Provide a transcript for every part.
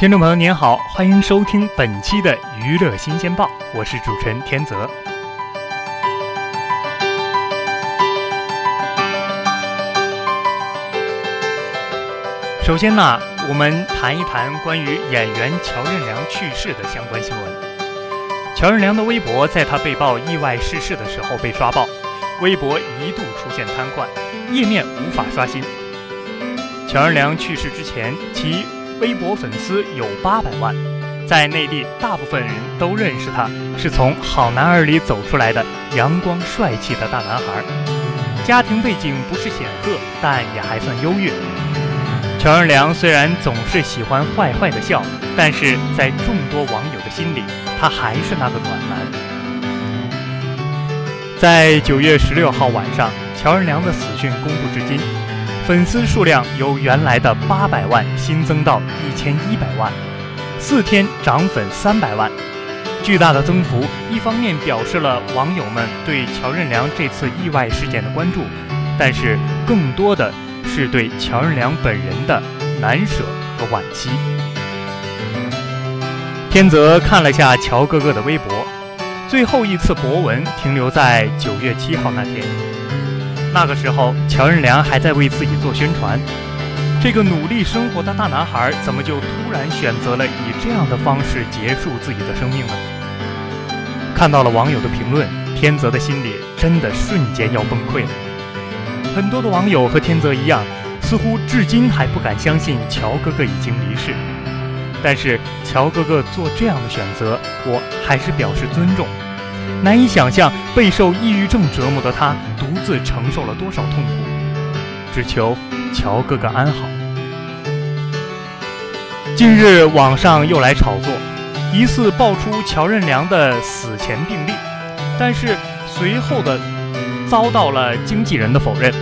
听众朋友您好，欢迎收听本期的娱乐新鲜报，我是主持人天泽。首先呢，我们谈一谈关于演员乔任梁去世的相关新闻。乔任梁的微博在他被曝意外逝世的时候被刷爆，微博一度出现瘫痪，页面无法刷新。乔任梁去世之前，其微博粉丝有八百万，在内地大部分人都认识他，是从《好男儿》里走出来的阳光帅气的大男孩。家庭背景不是显赫，但也还算优越。乔任梁虽然总是喜欢坏坏的笑，但是在众多网友的心里，他还是那个暖男。在九月十六号晚上，乔任梁的死讯公布至今。粉丝数量由原来的八百万新增到一千一百万，四天涨粉三百万，巨大的增幅，一方面表示了网友们对乔任梁这次意外事件的关注，但是更多的是对乔任梁本人的难舍和惋惜。天泽看了下乔哥哥的微博，最后一次博文停留在九月七号那天。那个时候，乔任梁还在为自己做宣传。这个努力生活的大男孩，怎么就突然选择了以这样的方式结束自己的生命呢？看到了网友的评论，天泽的心里真的瞬间要崩溃了。很多的网友和天泽一样，似乎至今还不敢相信乔哥哥已经离世。但是乔哥哥做这样的选择，我还是表示尊重。难以想象备受抑郁症折磨的他独自承受了多少痛苦，只求乔哥哥安好。近日网上又来炒作，疑似爆出乔任梁的死前病历，但是随后的遭到了经纪人的否认。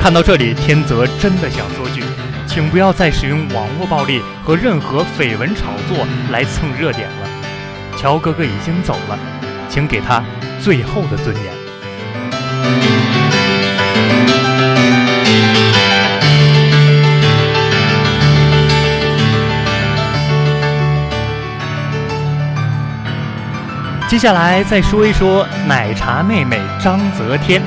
看到这里，天泽真的想说句，请不要再使用网络暴力和任何绯闻炒作来蹭热点了。乔哥哥已经走了。请给他最后的尊严。接下来再说一说奶茶妹妹张泽天。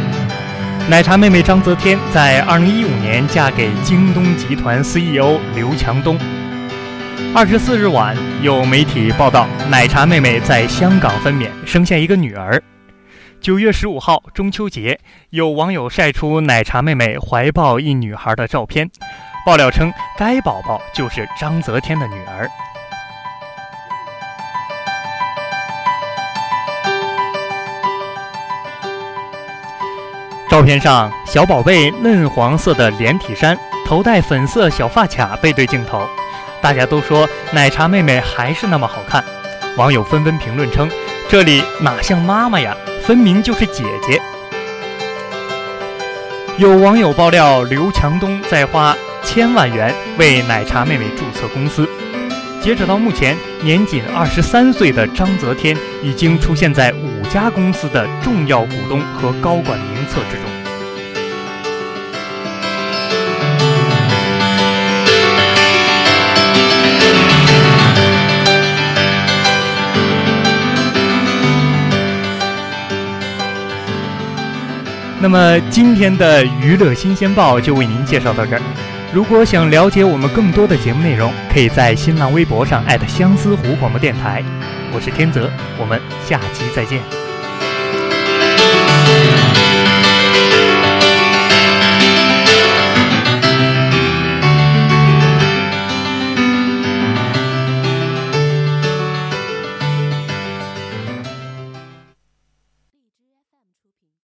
奶茶妹妹张泽天在二零一五年嫁给京东集团 CEO 刘强东。二十四日晚，有媒体报道，奶茶妹妹在香港分娩，生下一个女儿。九月十五号，中秋节，有网友晒出奶茶妹妹怀抱一女孩的照片，爆料称该宝宝就是张泽天的女儿。照片上，小宝贝嫩黄色的连体衫，头戴粉色小发卡，背对镜头。大家都说奶茶妹妹还是那么好看，网友纷纷评论称：“这里哪像妈妈呀，分明就是姐姐。”有网友爆料，刘强东在花千万元为奶茶妹妹注册公司。截止到目前，年仅二十三岁的张泽天已经出现在五家公司的重要股东和高管名册之中。那么今天的娱乐新鲜报就为您介绍到这儿。如果想了解我们更多的节目内容，可以在新浪微博上相思湖广播电台。我是天泽，我们下期再见。